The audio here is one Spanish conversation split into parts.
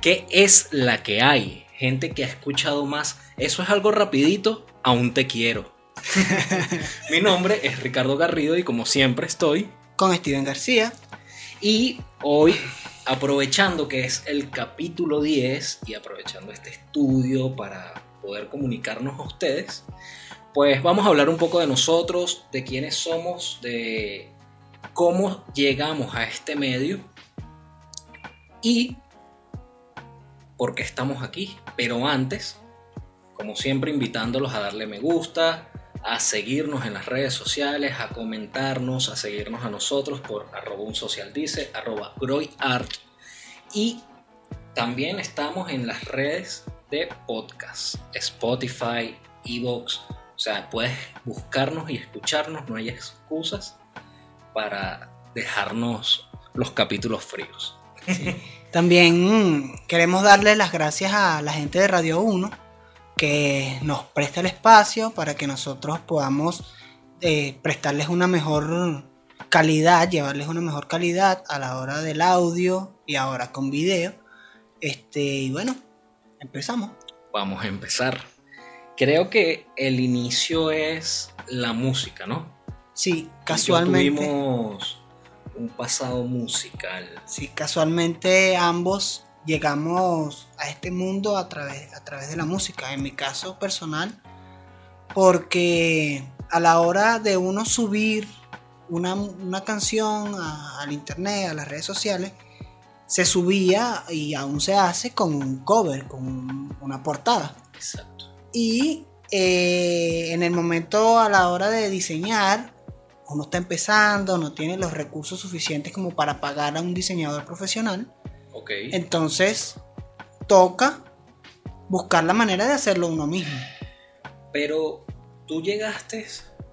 ¿Qué es la que hay? Gente que ha escuchado más. Eso es algo rapidito, aún te quiero. Mi nombre es Ricardo Garrido y como siempre estoy con Steven García. Y hoy, aprovechando que es el capítulo 10 y aprovechando este estudio para poder comunicarnos a ustedes, pues vamos a hablar un poco de nosotros, de quiénes somos, de cómo llegamos a este medio y por qué estamos aquí. Pero antes, como siempre, invitándolos a darle me gusta, a seguirnos en las redes sociales, a comentarnos, a seguirnos a nosotros por arroba un social dice, arroba groyart y también estamos en las redes de podcast, Spotify, Evox, o sea, puedes buscarnos y escucharnos, no hay excusas para dejarnos los capítulos fríos. También mm, queremos darle las gracias a la gente de Radio 1 que nos presta el espacio para que nosotros podamos eh, prestarles una mejor calidad, llevarles una mejor calidad a la hora del audio y ahora con video. Este, y bueno, empezamos. Vamos a empezar. Creo que el inicio es la música, ¿no? Sí, casualmente. tuvimos un pasado musical. Sí, casualmente ambos llegamos a este mundo a través, a través de la música, en mi caso personal, porque a la hora de uno subir una, canción al internet, a las redes sociales, se subía y aún se hace con un cover, con una portada. Exacto. Y eh, en el momento a la hora de diseñar, uno está empezando, no tiene los recursos suficientes como para pagar a un diseñador profesional. Entonces, toca buscar la manera de hacerlo uno mismo. Pero tú llegaste,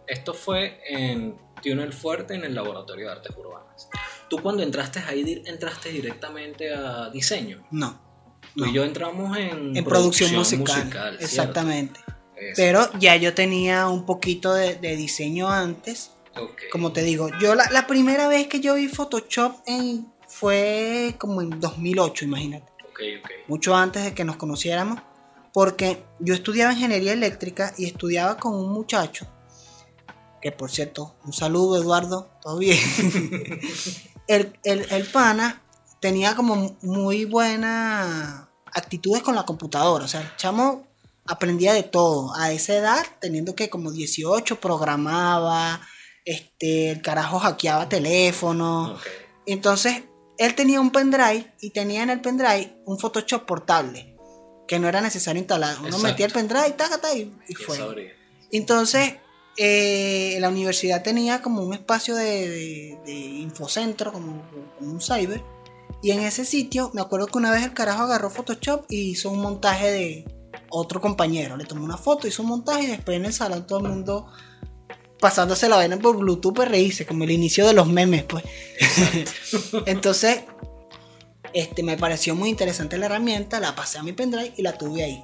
esto fue en el Fuerte, en el Laboratorio de Artes Urbanas. ¿Tú cuando entraste ahí, entraste directamente a diseño? No. Tú y yo entramos en, producción, musical. exactamente. Pero ya yo tenía un poquito de, diseño antes. Como te digo, yo la, la, primera vez que yo vi Photoshop en fue como en 2008, imagínate. Mucho antes de que nos conociéramos, porque yo estudiaba ingeniería eléctrica y estudiaba con un muchacho, que por cierto, un saludo Eduardo, todo bien. el, el, pana tenía como muy buenas actitudes con la computadora, o sea, el chamo aprendía de todo. A esa edad, teniendo que como 18, programaba, este, el carajo hackeaba teléfono. Entonces, él tenía un pendrive y tenía en el pendrive un Photoshop portable que no era necesario instalar. Uno metía el pendrive y, y, fue. Entonces, eh, la universidad tenía como un espacio de, infocentro, como, un cyber. Y en ese sitio, me acuerdo que una vez el carajo agarró Photoshop y hizo un montaje de otro compañero. Le tomó una foto, hizo un montaje y después en el salón todo el mundo pasándose la vaina por Bluetooth pues reírse, como el inicio de los memes, pues. Entonces, este, me pareció muy interesante la herramienta, la pasé a mi pendrive y la tuve ahí.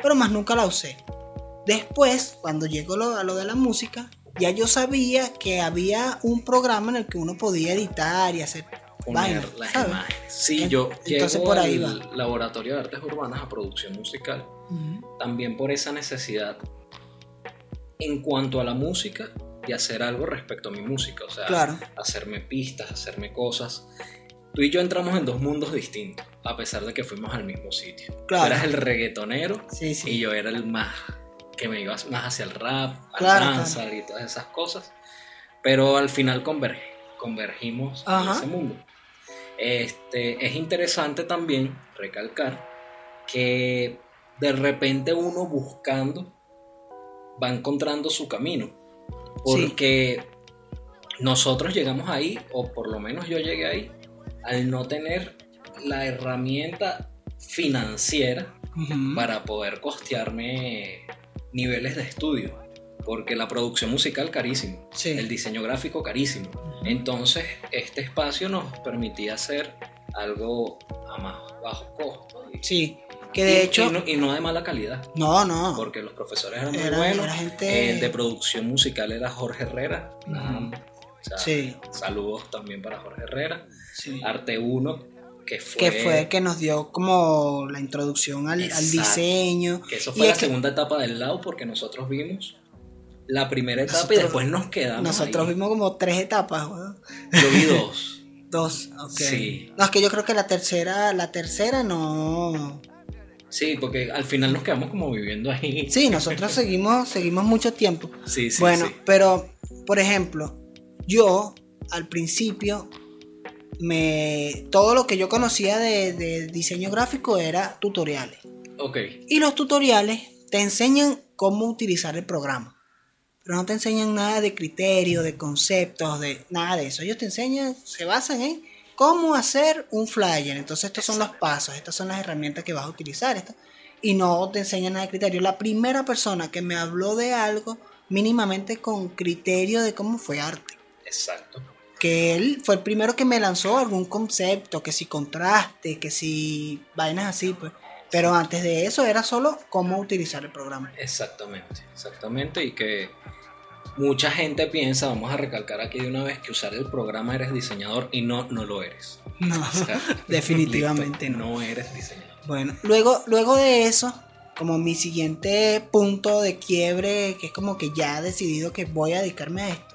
Pero más nunca la usé. Después, cuando llegó lo, a lo de la música, ya yo sabía que había un programa en el que uno podía editar y hacer poner las imágenes. Sí, yo entonces por ahí al laboratorio de artes urbanas a producción musical. También por esa necesidad en cuanto a la música y hacer algo respecto a mi música, o sea, hacerme pistas, hacerme cosas. Tú y yo entramos en dos mundos distintos, a pesar de que fuimos al mismo sitio. Claro. Tú eras el reggaetonero y yo era el más que me iba más hacia el rap, al danza y todas esas cosas. Pero al final convergimos en ese mundo. Este, es interesante también recalcar que de repente uno buscando va encontrando su camino. Porque nosotros llegamos ahí, o por lo menos yo llegué ahí, al no tener la herramienta financiera para poder costearme niveles de estudio. Porque la producción musical carísimo, el diseño gráfico carísimo. Entonces, este espacio nos permitía hacer algo a más bajo costo. Sí, que de hecho. Y no, de mala calidad. No, no. Porque los profesores eran muy buenos. El de producción musical era Jorge Herrera. sí. Saludos también para Jorge Herrera. Arte 1, que fue, que que nos dio como la introducción al, diseño. Que eso fue la segunda etapa del lado porque nosotros vimos la primera etapa y después nos quedamos. Nosotros vimos como tres etapas, Yo vi dos. dos, ok. Sí. No, es que yo creo que la tercera, la tercera no. Sí, porque al final nos quedamos como viviendo ahí. Sí, nosotros seguimos, seguimos mucho tiempo. Sí, sí. Bueno, pero, por ejemplo, yo al principio me todo lo que yo conocía de, diseño gráfico era tutoriales. Ok. Y los tutoriales te enseñan cómo utilizar el programa. Pero no te enseñan nada de criterio, de conceptos, de nada de eso. Ellos te enseñan, se basan en cómo hacer un flyer. Entonces estos son los pasos, estas son las herramientas que vas a utilizar. y no te enseñan nada de criterio. La primera persona que me habló de algo mínimamente con criterio de cómo fue arte. Exacto que él fue el primero que me lanzó algún concepto, que si contraste, que si vainas así, pues. Pero antes de eso era solo cómo utilizar el programa. Exactamente, exactamente. Y que mucha gente piensa, vamos a recalcar aquí de una vez, que usar el programa eres diseñador y no, no lo eres. No, definitivamente no. No eres diseñador. Bueno, luego, luego de eso, como mi siguiente punto de quiebre, que es como que ya he decidido que voy a dedicarme a esto,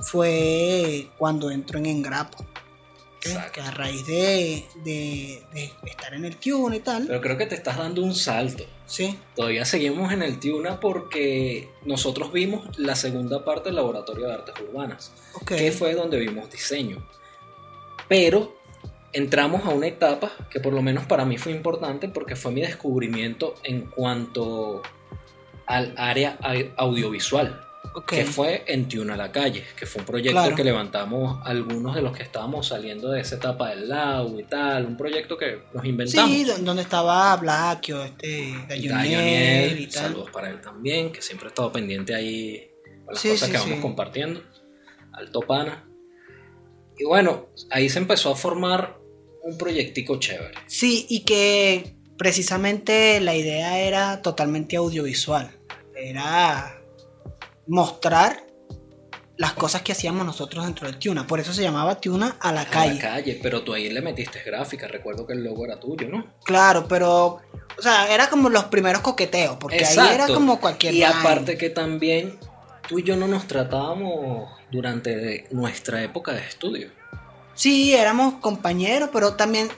fue cuando entró en Engrapo. Que a raíz de, estar en el Tuna y tal. Pero creo que te estás dando un salto. Sí. Todavía seguimos en el Tuna porque nosotros vimos la segunda parte del Laboratorio de Artes Urbanas. Que fue donde vimos diseño. Pero entramos a una etapa que por lo menos para mí fue importante porque fue mi descubrimiento en cuanto al área audiovisual que fue en Tuna la Calle, que fue un proyecto que levantamos algunos de los que estábamos saliendo de esa etapa del lago y tal, un proyecto que nos inventamos. Sí, donde estaba Blackio, este, Gallonier y tal. Saludos para él también, que siempre ha estado pendiente ahí con las cosas que vamos compartiendo. Alto Pana. Y bueno, ahí se empezó a formar un proyectico chévere. Sí, y que precisamente la idea era totalmente audiovisual. Era mostrar las cosas que hacíamos nosotros dentro del Tuna. Por eso se llamaba Tuna a la calle. A la calle, pero tú ahí le metiste gráfica. Recuerdo que el logo era tuyo, ¿no? Claro, pero. O sea, era como los primeros coqueteos, porque ahí era como cualquier. Y aparte que también tú y yo no nos tratábamos durante nuestra época de estudio. Sí, éramos compañeros, pero también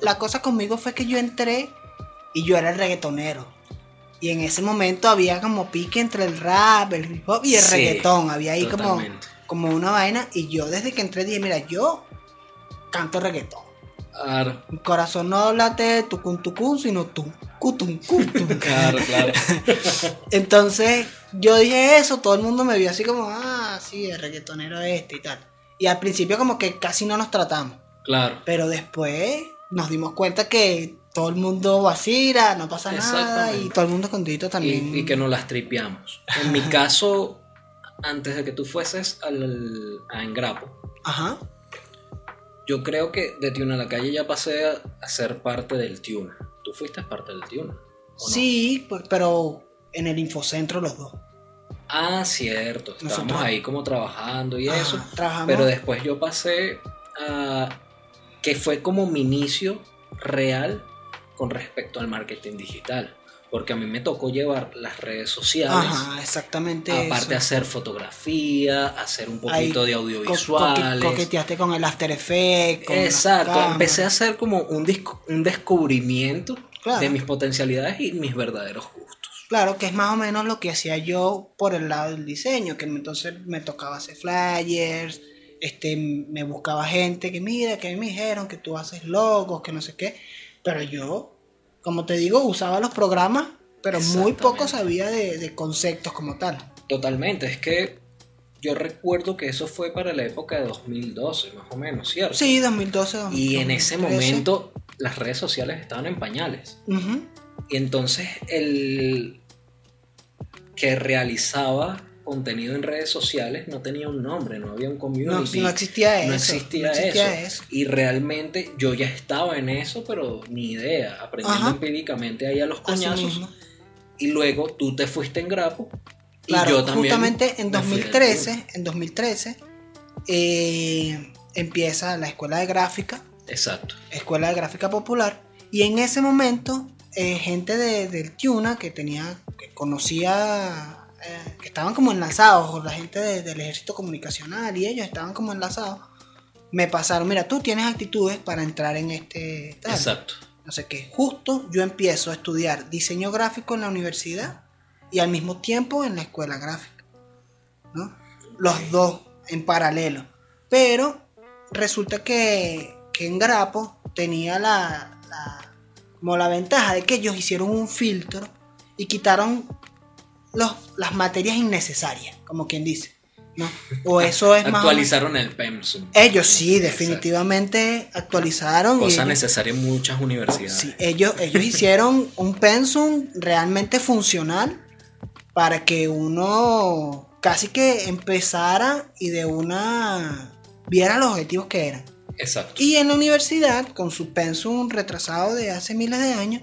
la cosa conmigo fue que yo entré y yo era el reggaetonero. Y en ese momento había como pique entre el rap, el hip hop y el reggaetón. Había ahí como, como una vaina. Y yo desde que entré dije, mira, yo canto reggaetón. Claro. Mi corazón no late tucun tucun, sino tu cutum cutum. Claro, claro. Entonces yo dije eso, todo el mundo me vio así como, ah, sí, el reggaetonero este y tal. Y al principio como que casi no nos tratamos. Claro. Pero después nos dimos cuenta que todo el mundo vacila, no pasa nada y todo el mundo contento también. Y, que nos las tripeamos. En mi caso, antes de que tú fueses al, a Engrapo, Ajá. yo creo que de Tuna a la calle ya pasé a, ser parte del Tuna. ¿Tú fuiste parte del Tuna? Sí, pues, pero en el Infocentro los dos. Ah, cierto. Estábamos ahí como trabajando y eso. Pero después yo pasé a... que fue como mi inicio real con respecto al marketing digital. Porque a mí me tocó llevar las redes sociales. Ajá, exactamente. Aparte hacer fotografía, hacer un poquito de audiovisuales. Co coqueteaste con el After Effects. Exacto. Empecé a hacer como un, un descubrimiento de mis potencialidades y mis verdaderos gustos. Claro, que es más o menos lo que hacía yo por el lado del diseño, que entonces me tocaba hacer flyers, este, me buscaba gente que mira, que me dijeron que tú haces logos, que no sé qué. Pero yo, como te digo, usaba los programas, pero muy poco sabía de, conceptos como tal. Totalmente, es que yo recuerdo que eso fue para la época de 2012, más o menos, ¿cierto? Sí, 2012. 2012 y en ese momento las redes sociales estaban en pañales. Y entonces el que realizaba contenido en redes sociales no tenía un nombre, no había un community. No, existía eso. No existía, eso. Y realmente yo ya estaba en eso, pero ni idea, aprendiendo empíricamente ahí a los coñazos. Y luego tú te fuiste en Grapo. y yo también justamente en 2013, en 2013 eh, empieza la escuela de gráfica Exacto. Escuela de Gráfica Popular. Y en ese momento, eh, gente de, del Tiuna que tenía, que conocía, eh, que estaban como enlazados, la gente del ejército comunicacional y ellos estaban como enlazados, me pasaron, mira, tú tienes actitudes para entrar en este... Exacto. No sé qué, justo yo empiezo a estudiar diseño gráfico en la universidad y al mismo tiempo en la escuela gráfica. ¿no? Los dos en paralelo. Pero resulta que, en Grapo tenía la, como la ventaja de que ellos hicieron un filtro y quitaron los, las materias innecesarias, como quien dice. ¿no? O eso es Actualizaron el pensum. Ellos sí, definitivamente actualizaron. Cosa necesaria en muchas universidades. Sí, ellos, ellos hicieron un pensum realmente funcional para que uno casi que empezara y de una viera los objetivos que eran. Exacto. Y en la universidad, con su pensum retrasado de hace miles de años,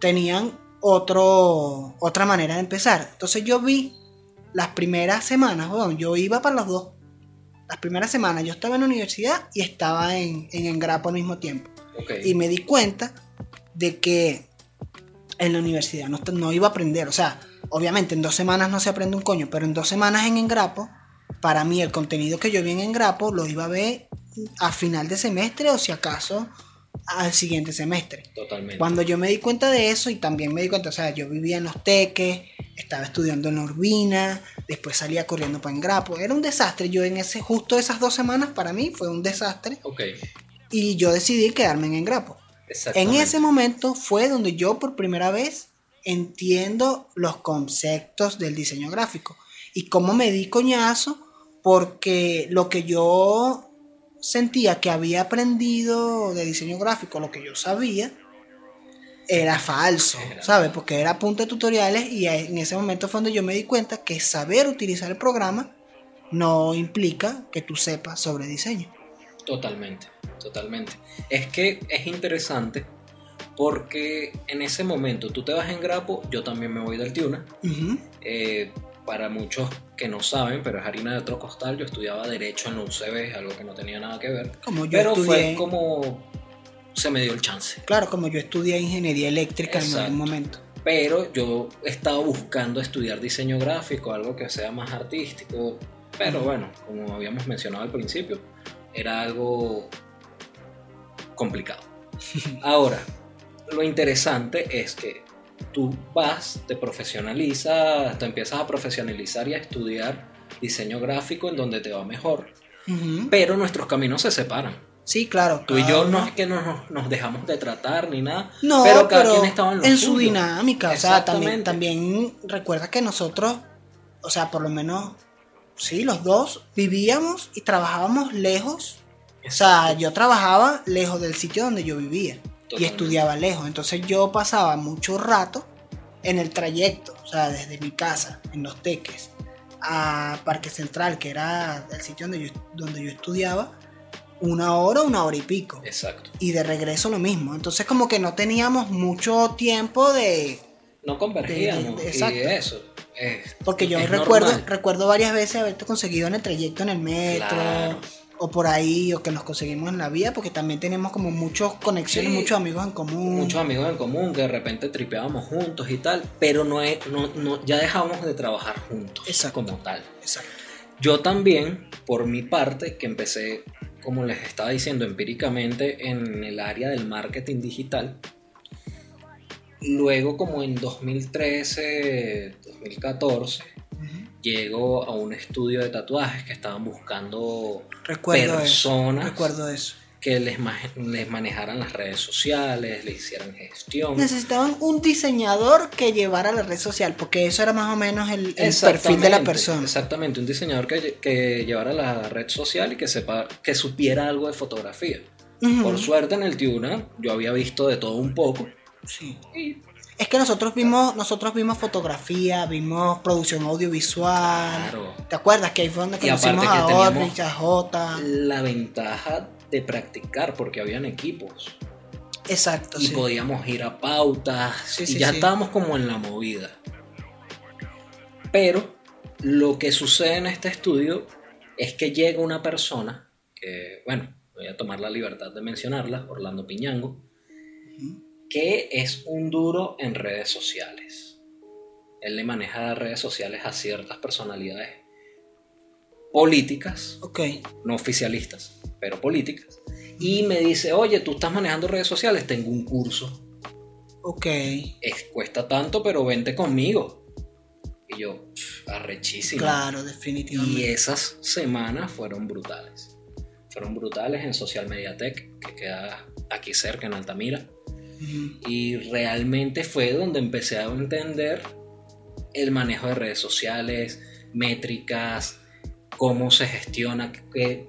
tenían otro, otra manera de empezar. Entonces yo vi las primeras semanas, bueno, yo iba para los dos. Las primeras semanas yo estaba en la universidad y estaba en, en Engrapo al mismo tiempo. Y me di cuenta de que en la universidad no, no iba a aprender, o sea, obviamente en dos semanas no se aprende un coño, pero en dos semanas en Engrapo, para mí el contenido que yo vi en Engrapo lo iba a ver a final de semestre o si acaso al siguiente semestre. Totalmente. Cuando yo me di cuenta de eso y también me di cuenta, o sea, yo vivía en los teques, estaba estudiando en la Urbina, después salía corriendo para Engrapo, era un desastre. Yo en ese justo esas dos semanas para mí fue un desastre. Ok. Y yo decidí quedarme en Engrapo. En ese momento fue donde yo por primera vez entiendo los conceptos del diseño gráfico. Y cómo me di coñazo, porque lo que yo sentía que había aprendido de diseño gráfico, lo que yo sabía, era falso, ¿sabes? Porque era punto de tutoriales y en ese momento fue donde yo me di cuenta que saber utilizar el programa no implica que tú sepas sobre diseño. Totalmente, totalmente. Es que es interesante porque en ese momento tú te vas en Grapo, yo también me voy del Tiuna. Eh, para muchos que no saben, pero es harina de otro costal, yo estudiaba Derecho en la UCB, algo que no tenía nada que ver. Como yo pero fue como se me dio el chance. Claro, como yo estudié Ingeniería Eléctrica en algún momento. Pero yo estaba buscando estudiar diseño gráfico, algo que sea más artístico. Pero bueno, como habíamos mencionado al principio, era algo complicado. Ahora, lo interesante es que tú vas, te profesionalizas, te empiezas a profesionalizar y a estudiar diseño gráfico en donde te va mejor. Pero nuestros caminos se separan. Sí, claro. Tú y yo no es que nos, nos, dejamos de tratar ni nada. No, pero cada quien estaba en, en su dinámica. O sea, también, también recuerda que nosotros, o sea, por lo menos, sí, los dos vivíamos y trabajábamos lejos. O sea, yo trabajaba lejos del sitio donde yo vivía y estudiaba lejos. Entonces yo pasaba mucho rato en el trayecto, o sea, desde mi casa, en Los Teques, a Parque Central, que era el sitio donde yo, donde yo estudiaba, una hora, una hora y pico. Exacto. Y de regreso lo mismo. Entonces como que no teníamos mucho tiempo de... No convergíamos. exacto. Y eso. Porque yo recuerdo, recuerdo varias veces haberte conseguido en el trayecto en el metro o por ahí, o que nos conseguimos en la vía, porque también tenemos como muchas conexiones, muchos amigos en común. Muchos amigos en común que de repente tripeábamos juntos y tal, pero no, es, no, ya dejamos de trabajar juntos como tal. Exacto. Yo también, por mi parte, que empecé, como les estaba diciendo, empíricamente en el área del marketing digital, luego como en 2013, 2014, llego a un estudio de tatuajes que estaban buscando personas recuerdo eso. que les, les manejaran las redes sociales, les hicieran gestión. Necesitaban un diseñador que llevara la red social, porque eso era más o menos el, perfil de la persona. Exactamente, un diseñador que, que, llevara la red social y que, sepa, que supiera algo de fotografía. Por suerte en el Tiuna yo había visto de todo un poco. Sí. Y es que nosotros vimos, nosotros vimos fotografía, vimos producción audiovisual. Claro. ¿Te acuerdas que ahí fue donde conocimos a Orrich, a J? La ventaja de practicar porque habían equipos. Exacto. Y podíamos ir a pautas. y ya estábamos como en la movida. Pero lo que sucede en este estudio es que llega una persona que, bueno, voy a tomar la libertad de mencionarla, Orlando Piñango, que es un duro en redes sociales. Él le maneja redes sociales a ciertas personalidades políticas, no oficialistas, pero políticas, y me dice, oye, tú estás manejando redes sociales, tengo un curso. Ok. Es, cuesta tanto, pero vente conmigo. Y yo, arrechísimo. Claro, definitivamente. Y esas semanas fueron brutales. Fueron brutales en Social Media Tech, que queda aquí cerca, en Altamira. Y realmente fue donde empecé a entender el manejo de redes sociales, métricas, cómo se gestiona, qué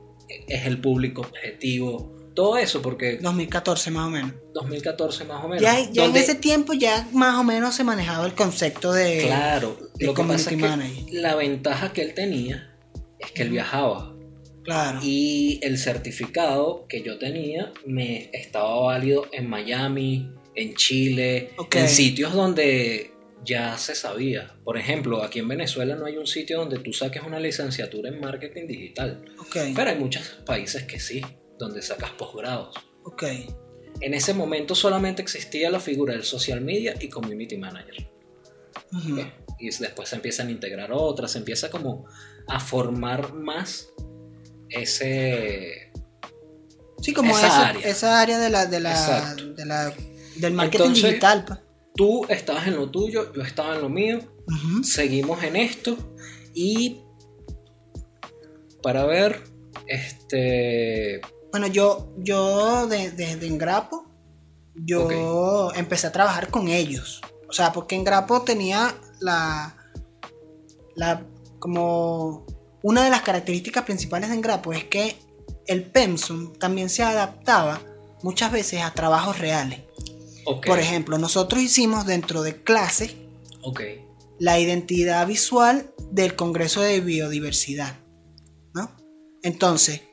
es el público objetivo, todo eso, porque... 2014 más o menos. 2014 más o menos. Ya, en ese tiempo ya más o menos se manejaba el concepto de... Claro, lo que pasa es que la ventaja que él tenía es que él viajaba. Claro. Y el certificado que yo tenía me estaba válido en Miami, en Chile, en sitios donde ya se sabía. Por ejemplo, aquí en Venezuela no hay un sitio donde tú saques una licenciatura en marketing digital. Pero hay muchos países que sí, donde sacas posgrados. Ok. En ese momento solamente existía la figura del social media y community manager. Y después se empiezan a integrar otras, se empieza como a formar más ese... Sí, como esa, área. esa área de la, de la, de la del marketing digital. pues tú estabas en lo tuyo, yo estaba en lo mío, seguimos en esto y para ver, este... Bueno, yo, yo desde Engrapo, yo empecé a trabajar con ellos. O sea, porque Engrapo tenía la, la, como una de las características principales de Engrapo es que el PEMSUM también se adaptaba muchas veces a trabajos reales. Por ejemplo, nosotros hicimos dentro de clase la identidad visual del Congreso de Biodiversidad. ¿no? Entonces,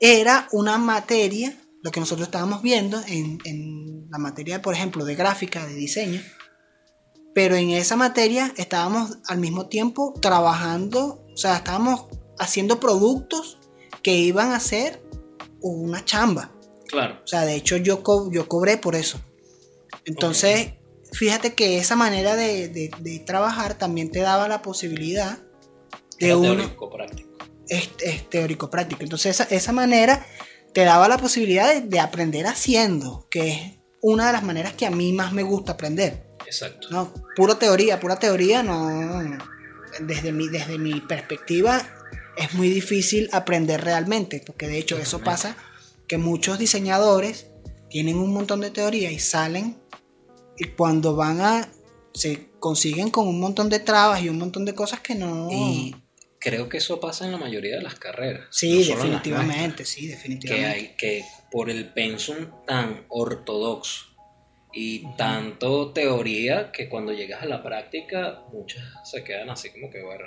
era una materia, lo que nosotros estábamos viendo en, la materia, por ejemplo, de gráfica, de diseño, pero en esa materia estábamos al mismo tiempo trabajando, o sea, estábamos haciendo productos que iban a ser una chamba. Claro. O sea, de hecho yo, yo cobré por eso. Entonces, fíjate que esa manera de, trabajar también te daba la posibilidad de un teórico práctico. Es, teórico práctico. Entonces, esa, manera te daba la posibilidad de, aprender haciendo, que es una de las maneras que a mí más me gusta aprender. Exacto. No, pura teoría, pura teoría, no. Desde mi, desde mi perspectiva, es muy difícil aprender realmente, porque de hecho eso pasa que muchos diseñadores tienen un montón de teoría y salen y cuando van a, se consiguen con un montón de trabas y un montón de cosas que no... Y creo que eso pasa en la mayoría de las carreras. Sí, definitivamente, sí, definitivamente. Que hay que por el pensum tan ortodoxo y tanto teoría que cuando llegas a la práctica muchas se quedan así como que, bueno,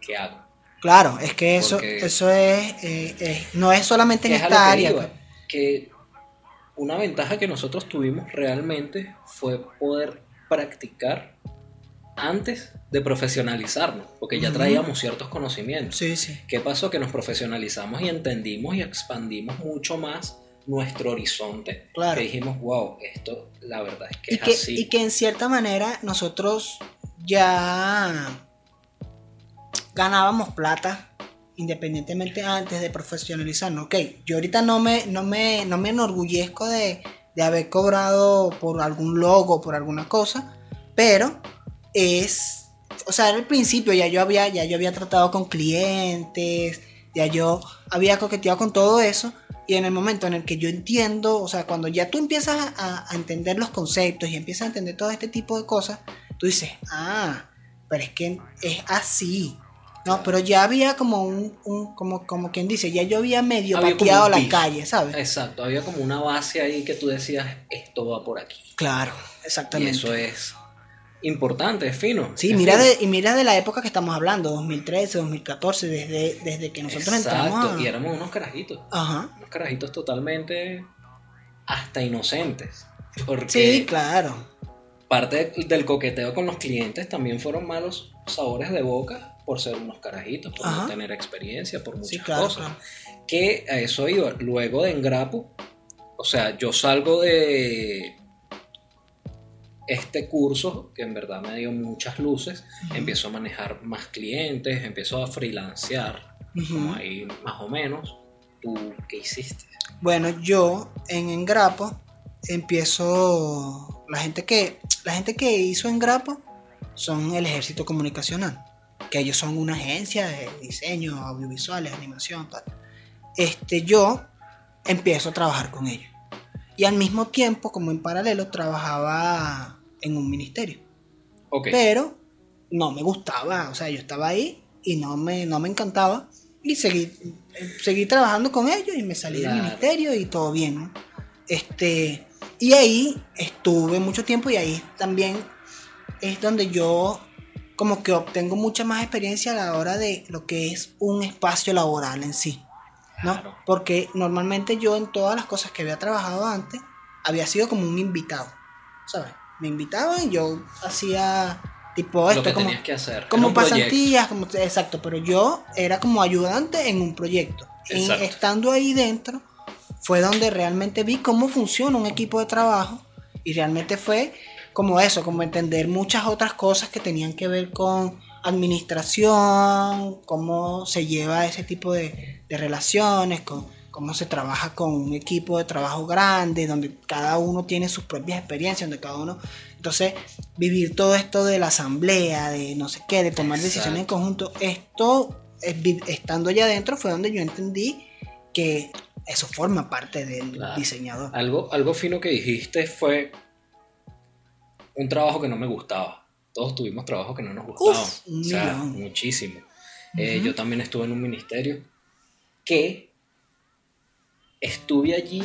¿qué hago? Claro, es que eso, eso es, eh, no es solamente en esta área. Pues. Que una ventaja que nosotros tuvimos realmente fue poder practicar antes de profesionalizarnos, porque ya traíamos ciertos conocimientos. Sí, sí. ¿Qué pasó? Que nos profesionalizamos y entendimos y expandimos mucho más nuestro horizonte. Claro. Que dijimos, wow, esto la verdad es que y es que, así. Y que en cierta manera nosotros ya ganábamos plata independientemente antes de profesionalizarnos. Ok, yo ahorita no me, no me, no me enorgullezco de, haber cobrado por algún logo, por alguna cosa, pero es, o sea, al principio ya yo había, ya yo había tratado con clientes, ya yo había coqueteado con todo eso, y en el momento en el que yo entiendo, o sea, cuando ya tú empiezas a, a entender los conceptos y empiezas a entender todo este tipo de cosas, tú dices, ah, pero es que es así. No, pero ya había como un, como, como quien dice, ya yo había medio pateado la calle, ¿sabes? Exacto, había como una base ahí que tú decías, esto va por aquí. Claro, exactamente. Y eso es importante, es fino. Sí, mira De, y mira de la época que estamos hablando, 2013, 2014, desde, desde que nosotros entramos. y éramos unos carajitos. Ajá. Unos carajitos totalmente hasta inocentes. Porque sí, claro. Parte del coqueteo con los clientes también fueron malos sabores de boca por ser unos carajitos, por no tener experiencia, por muchas cosas. Que a eso iba. Luego de Engrapo, o sea, yo salgo de este curso, que en verdad me dio muchas luces, empiezo a manejar más clientes, empiezo a freelancear, como ahí más o menos. ¿Tú qué hiciste? Bueno, yo en Engrapo empiezo. La gente que, la gente que hizo Engrapo son el ejército comunicacional, que ellos son una agencia de diseño, audiovisuales, animación, tal. Este, yo empiezo a trabajar con ellos. Y al mismo tiempo, como en paralelo, trabajaba en un ministerio. Pero no me gustaba, o sea, yo estaba ahí y no me, no me encantaba. Y seguí, seguí trabajando con ellos y me salí del ministerio y todo bien. Este, y ahí estuve mucho tiempo y ahí también es donde yo como que obtengo mucha más experiencia a la hora de lo que es un espacio laboral en sí. ¿no? Porque normalmente yo en todas las cosas que había trabajado antes había sido como un invitado, ¿sabes? Me invitaban yo hacía tipo esto que como, que hacer. como pasantías, como exacto, pero yo era como ayudante en un proyecto. estando ahí dentro fue donde realmente vi cómo funciona un equipo de trabajo y realmente fue como eso, como entender muchas otras cosas que tenían que ver con administración, cómo se lleva ese tipo de, relaciones, con, cómo se trabaja con un equipo de trabajo grande, donde cada uno tiene sus propias experiencias, donde cada uno... Entonces, vivir todo esto de la asamblea, de no sé qué, de tomar decisiones en conjunto, esto, estando allá adentro, fue donde yo entendí que eso forma parte del diseñador. Algo, algo fino que dijiste fue un trabajo que no me gustaba. Todos tuvimos trabajos que no nos gustaban. o sea, muchísimo. Eh, yo también estuve en un ministerio que estuve allí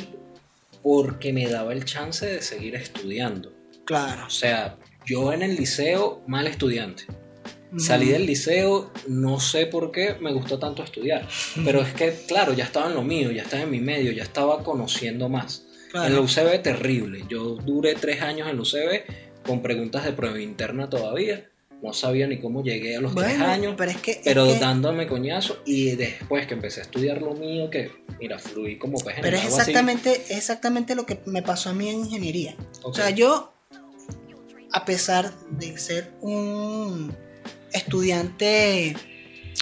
porque me daba el chance de seguir estudiando. Claro. O sea, yo en el liceo, mal estudiante. Salí del liceo, no sé por qué me gustó tanto estudiar, pero es que, claro, ya estaba en lo mío, ya estaba en mi medio, ya estaba conociendo más. En la UCB terrible, yo duré tres años en la UCB con preguntas de prueba interna todavía. No sabía ni cómo llegué a los tres años, pero, es que, pero dándome coñazo y después que empecé a estudiar lo mío, que mira, fluí como pez Pero es exactamente, exactamente lo que me pasó a mí en ingeniería. O sea, yo, a pesar de ser un estudiante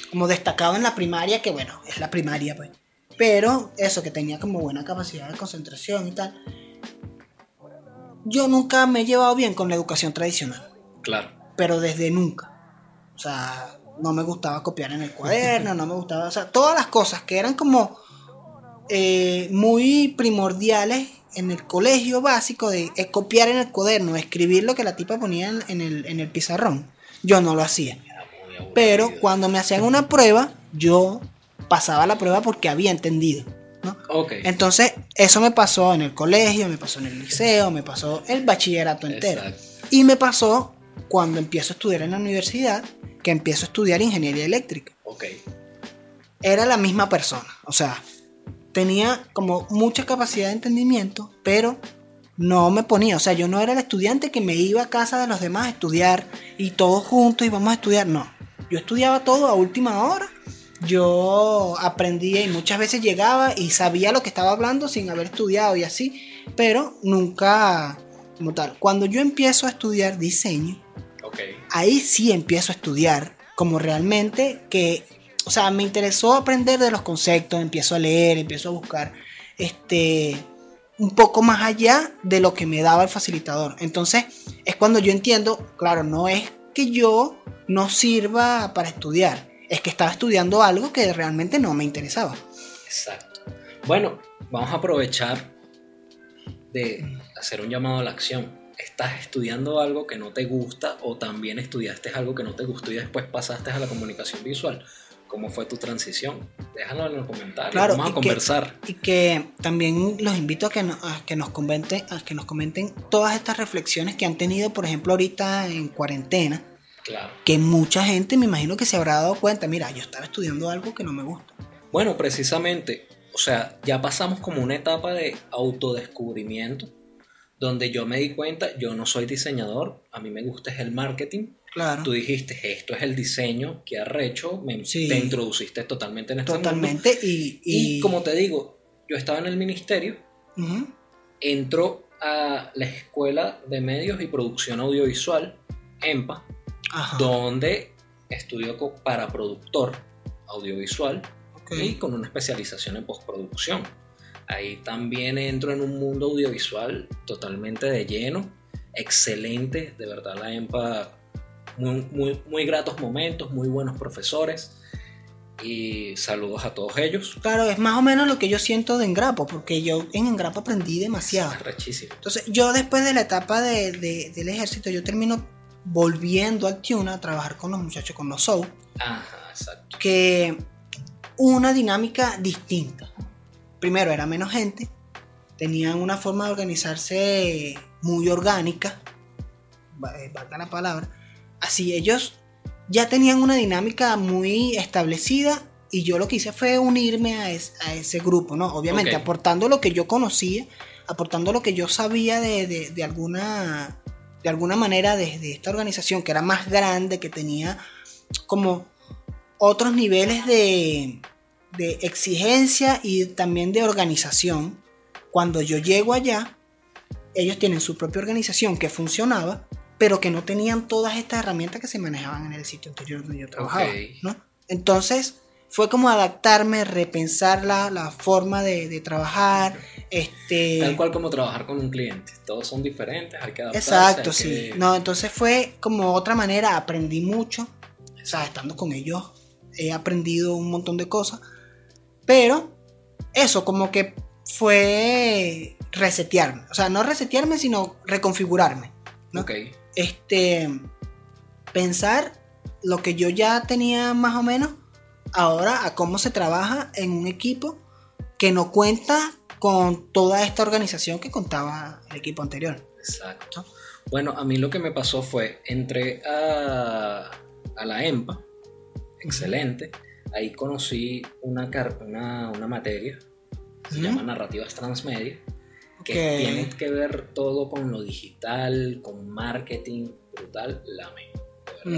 como destacado en la primaria, que bueno, es la primaria, pues, pero eso, que tenía como buena capacidad de concentración y tal, yo nunca me he llevado bien con la educación tradicional. Claro. Pero desde nunca. O sea, no me gustaba copiar en el cuaderno, no me gustaba, o sea, todas las cosas que eran como eh, muy primordiales en el colegio básico de copiar en el cuaderno, escribir lo que la tipa ponía en el, en el pizarrón. Yo no lo hacía. Pero cuando me hacían una prueba, yo pasaba la prueba porque había entendido. Entonces, eso me pasó en el colegio, me pasó en el liceo, me pasó el bachillerato entero. Y me pasó cuando empiezo a estudiar en la universidad, que empiezo a estudiar ingeniería eléctrica. Era la misma persona, o sea, tenía como mucha capacidad de entendimiento, pero no me ponía, o sea, yo no era el estudiante que me iba a casa de los demás a estudiar y todos juntos íbamos a estudiar, no. Yo estudiaba todo a última hora yo aprendía y muchas veces llegaba y sabía lo que estaba hablando sin haber estudiado y así, pero nunca como tal. Cuando yo empiezo a estudiar diseño, ahí sí empiezo a estudiar como realmente que, o sea, me interesó aprender de los conceptos, empiezo a leer, empiezo a buscar este un poco más allá de lo que me daba el facilitador. Entonces, es cuando yo entiendo, claro, no es que yo no sirva para estudiar, es que estaba estudiando algo que realmente no me interesaba. Exacto. Bueno, vamos a aprovechar de hacer un llamado a la acción. Estás estudiando algo que no te gusta o también estudiaste algo que no te gustó y después pasaste a la comunicación visual. ¿Cómo fue tu transición? Déjalo en los comentarios. Claro, Vamos a conversar. y que también los invito a que, a que nos comenten, a que nos comenten todas estas reflexiones que han tenido, por ejemplo, ahorita en cuarentena que mucha gente me imagino que se habrá dado cuenta, mira, yo estaba estudiando algo que no me gusta. Bueno, precisamente, o sea, ya pasamos como una etapa de autodescubrimiento, donde yo me di cuenta, yo no soy diseñador, a mí me gusta es el marketing, Claro. Tú dijiste, esto es el diseño que arrecho, me, te introduciste totalmente en este Totalmente, Y, y... como te digo, yo estaba en el ministerio, entro a la Escuela de Medios y Producción Audiovisual, EMPA, donde estudio para productor audiovisual y con una especialización en postproducción. Ahí también entro en un mundo audiovisual totalmente de lleno, excelente, de verdad la EMPA, muy, muy, muy gratos momentos, muy buenos profesores y saludos a todos ellos. Claro, es más o menos lo que yo siento de Engrapo, porque yo en Engrapo aprendí demasiado. Entonces, yo después de la etapa de, del ejército, yo termino volviendo a Tuna a trabajar con los muchachos, con los Soul. Ajá, exacto. Que una dinámica distinta. Primero, era menos gente, tenían una forma de organizarse muy orgánica, eh, valga la palabra. Así ellos ya tenían una dinámica muy establecida y yo lo que hice fue unirme a, ese grupo, ¿no? Obviamente aportando lo que yo conocía, aportando lo que yo sabía de, alguna, de alguna manera de, esta organización que era más grande, que tenía como otros niveles de, de exigencia y también de organización. Cuando yo llego allá, ellos tienen su propia organización que funcionaba, pero que no tenían todas estas herramientas que se manejaban en el sitio anterior donde yo trabajaba. ¿no? Entonces fue como adaptarme, repensar la, la forma de, de, trabajar. Este... Tal cual como trabajar con un cliente. Todos son diferentes, hay que adaptarse. Exacto, sí. No, entonces fue como otra manera, aprendí mucho. O sea, estando con ellos he aprendido un montón de cosas. Pero eso como que fue resetearme. O sea, no resetearme, sino reconfigurarme. ¿no? Ok este, pensar lo que yo ya tenía más o menos ahora a cómo se trabaja en un equipo que no cuenta con toda esta organización que contaba el equipo anterior. Exacto. Bueno, a mí lo que me pasó fue, entré a, a la EMPA, excelente, ahí conocí una, una, una materia, se llama Narrativas Transmedia, que tiene que ver todo con lo digital, con marketing, brutal, la me.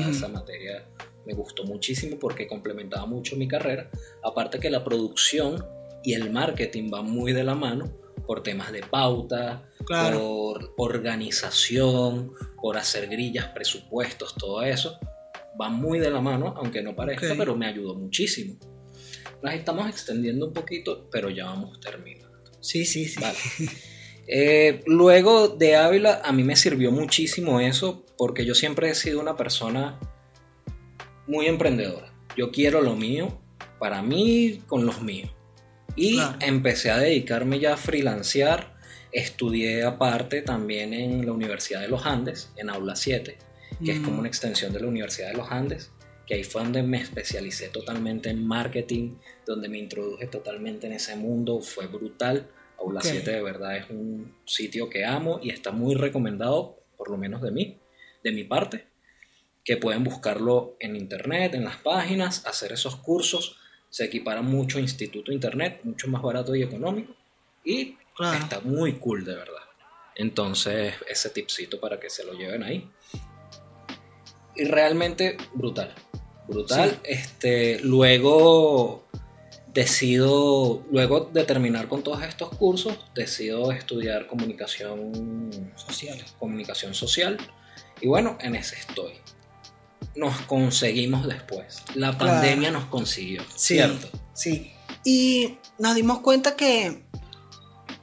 Esa materia me gustó muchísimo porque complementaba mucho mi carrera. Aparte que la producción y el marketing van muy de la mano por temas de pauta, por organización, por hacer grillas, presupuestos, todo eso. Va muy de la mano, aunque no parezca, pero me ayudó muchísimo. Nos estamos extendiendo un poquito, pero ya vamos terminando. Sí, sí, sí. Vale. Eh, luego de Ávila, a mí me sirvió muchísimo eso porque yo siempre he sido una persona muy emprendedora. Yo quiero lo mío para mí con los míos. Y empecé a dedicarme ya a freelancear. Estudié aparte también en la Universidad de los Andes, en Aula 7, que es como mm. una extensión de la Universidad de los Andes, que ahí fue donde me especialicé totalmente en marketing, donde me introduje totalmente en ese mundo, fue brutal Aula 7 de verdad es un sitio que amo y está muy recomendado, por lo menos de mí, de mi parte, que pueden buscarlo en internet, en las páginas, hacer esos cursos. Se equipara mucho Instituto Internet, mucho más barato y económico. Y está muy cool, de verdad. Entonces, ese tipcito para que se lo lleven ahí. Y realmente brutal. Brutal. Este, luego decido, luego de terminar con todos estos cursos, decido estudiar comunicación social. Comunicación social. Y bueno, en ese estoy. Nos conseguimos después. La pandemia nos consiguió, ¿cierto? Sí. Y nos dimos cuenta que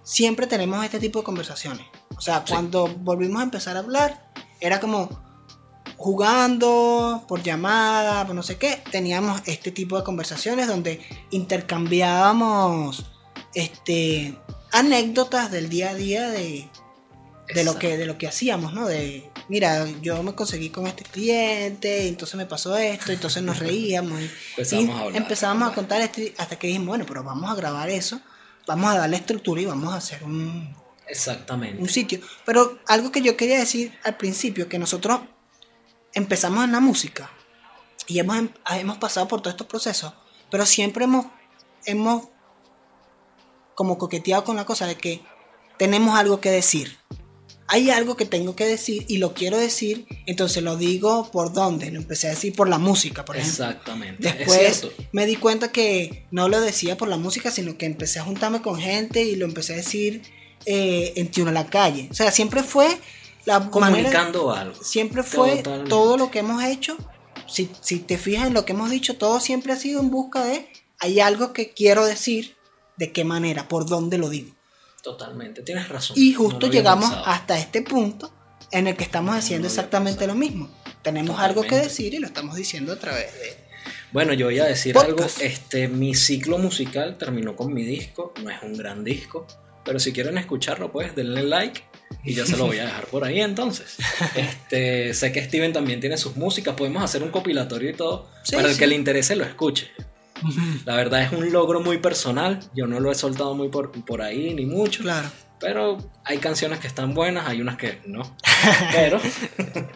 siempre tenemos este tipo de conversaciones. O sea, cuando volvimos a empezar a hablar, era como, jugando por llamada, por no sé qué, teníamos este tipo de conversaciones donde intercambiábamos este, anécdotas del día a día de, de lo, que, de lo que hacíamos, ¿no? De, mira, yo me conseguí con este cliente, entonces me pasó esto, entonces nos reíamos. Y, empezamos a, contar este, hasta que dijimos, bueno, pero vamos a grabar eso, vamos a darle estructura y vamos a hacer un... Exactamente. Un sitio. Pero algo que yo quería decir al principio, que nosotros empezamos en la música y hemos, em, hemos pasado por todos estos procesos, pero siempre hemos, hemos como coqueteado con la cosa de que tenemos algo que decir. hay algo que tengo que decir y lo quiero decir, entonces lo digo por dónde, lo empecé a decir por la música, por ejemplo. Exactamente. Después me di cuenta que no lo decía por la música, sino que empecé a juntarme con gente y lo empecé a decir eh, en Tune a la calle. O sea, siempre fue la comunicando algo. Siempre fue todo lo que hemos hecho. Si, si te fijas en lo que hemos dicho, todo siempre ha sido en busca de hay algo que quiero decir, de qué manera, por dónde lo digo. Totalmente, tienes razón. Y justo llegamos hasta este punto en el que estamos haciendo exactamente lo mismo. Tenemos algo que decir y lo estamos diciendo a través de... Bueno, yo voy a decir algo. Este, mi ciclo musical terminó con mi disco. No es un gran disco, pero si quieren escucharlo, pues denle like y yo se lo voy a dejar por ahí entonces. Este, sé que Steven también tiene sus músicas, podemos hacer un compilatorio y todo para el que le interese lo escuche. La verdad es un logro muy personal. Yo no lo he soltado muy por, por ahí ni mucho. Claro. Pero hay canciones que están buenas, hay unas que no. Pero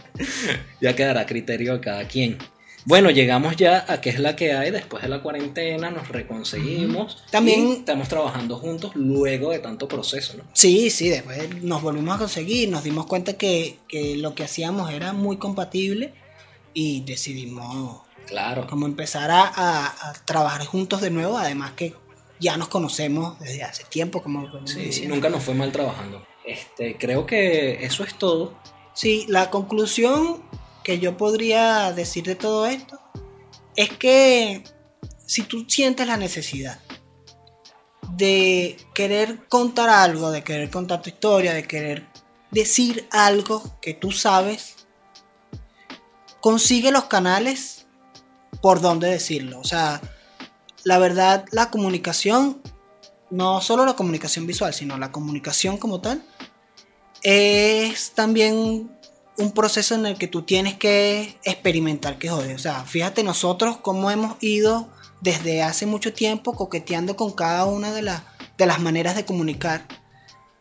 ya quedará a criterio de cada quien. Bueno, llegamos ya a qué es la que hay después de la cuarentena, nos reconseguimos. También estamos trabajando juntos luego de tanto proceso, ¿no? Sí, sí, después nos volvimos a conseguir, nos dimos cuenta que, que lo que hacíamos era muy compatible y decidimos Claro. Como empezar a, trabajar juntos de nuevo, además que ya nos conocemos desde hace tiempo, como sí, nunca nos fue mal trabajando. Este, creo que eso es todo. Sí, la conclusión que yo podría decir de todo esto es que si tú sientes la necesidad de querer contar algo, de querer contar tu historia, de querer decir algo que tú sabes, consigue los canales por dónde decirlo. O sea, la verdad, la comunicación, no solo la comunicación visual, sino la comunicación como tal, es también un proceso en el que tú tienes que experimentar que jode. O sea, fíjate nosotros cómo hemos ido desde hace mucho tiempo coqueteando con cada una de, de las maneras de comunicar.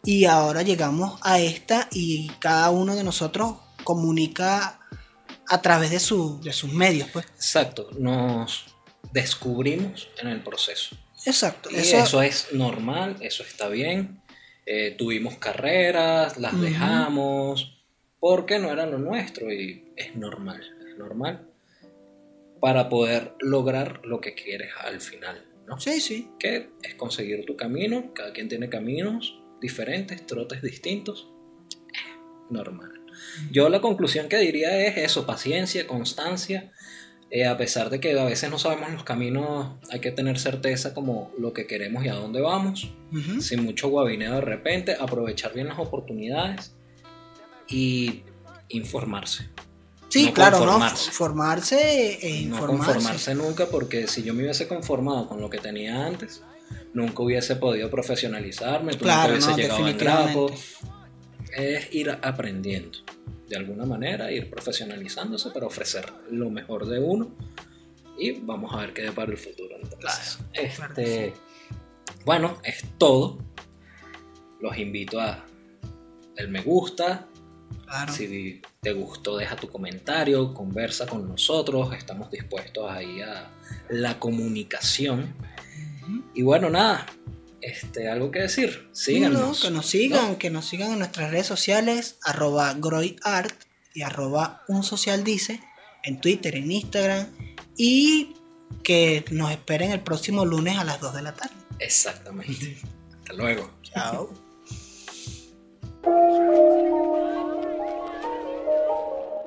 Y ahora llegamos a esta y cada uno de nosotros comunica a través de, su, de sus medios, pues. Exacto, nos descubrimos en el proceso. Exacto. Y eso, es normal, eso está bien. Eh, tuvimos carreras, las dejamos, porque no era lo nuestro y es normal, es normal para poder lograr lo que quieres al final, ¿no? Sí, sí. Que es conseguir tu camino, cada quien tiene caminos diferentes, trotes distintos, normal. Yo la conclusión que diría es eso, paciencia, constancia. Eh, a pesar de que a veces no sabemos los caminos, hay que tener certeza como lo que queremos y a dónde vamos, sin mucho guabineo de repente, aprovechar bien las oportunidades y informarse. Sí, claro, no, formarse e informarse. No conformarse nunca porque si yo me hubiese conformado con lo que tenía antes, nunca hubiese podido profesionalizarme, nunca hubiese llegado al grado es ir aprendiendo de alguna manera, ir profesionalizándose para ofrecer lo mejor de uno y vamos a ver qué depara el futuro. este, bueno, es todo. Los invito a el me gusta. Si te gustó, deja tu comentario, conversa con nosotros. Estamos dispuestos ahí a la comunicación. Y bueno, nada, este, ¿Algo que decir? Síganos. que nos sigan, que nos sigan en nuestras redes sociales, arroba groyart y arroba un social dice, en Twitter, en Instagram, y que nos esperen el próximo lunes a las 2 de la tarde. Exactamente. Hasta luego. Chao. Thank you.